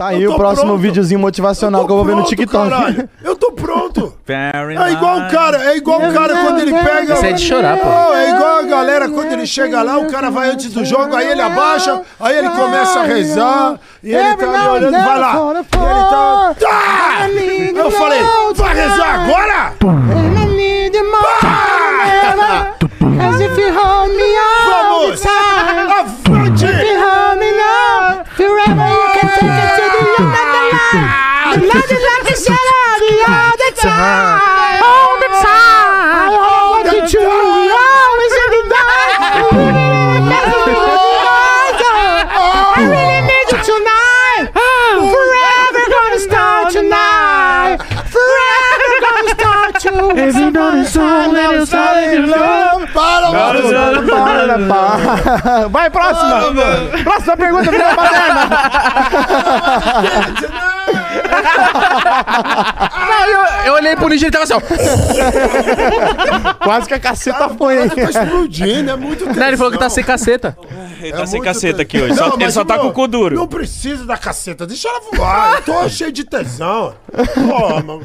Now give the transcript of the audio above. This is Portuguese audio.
Tá aí Eu o próximo pronto. videozinho motivacional tô que eu vou ver no pronto, TikTok. caralho. Eu tô pronto. Very É igual o cara, é igual o cara quando ele pega. Isso é de chorar, pô. É igual a galera quando ele chega lá, o cara vai antes do jogo, aí ele abaixa, aí ele começa a rezar, e ele tá ali olhando, vai lá. Shadow all the time. All the time. You true. We always in the dark. I really need you tonight. Forever gonna start tonight. Forever gonna start to. If you don't start, let us start in love. Para, mano! Vai, próxima! Próxima pergunta, filha da eu, eu olhei pro Ninja e ele tava assim, ó. Quase que a caceta foi, hein? Tá explodindo, é muito Não, ele falou que tá sem caceta. Ele tá É sem muito caceta tesão. aqui hoje. Só- Não, ele mas, só tá irmão, com o cu duro. Não precisa da caceta, deixa ela voar. Eu tô cheio de tesão. Pô, mano.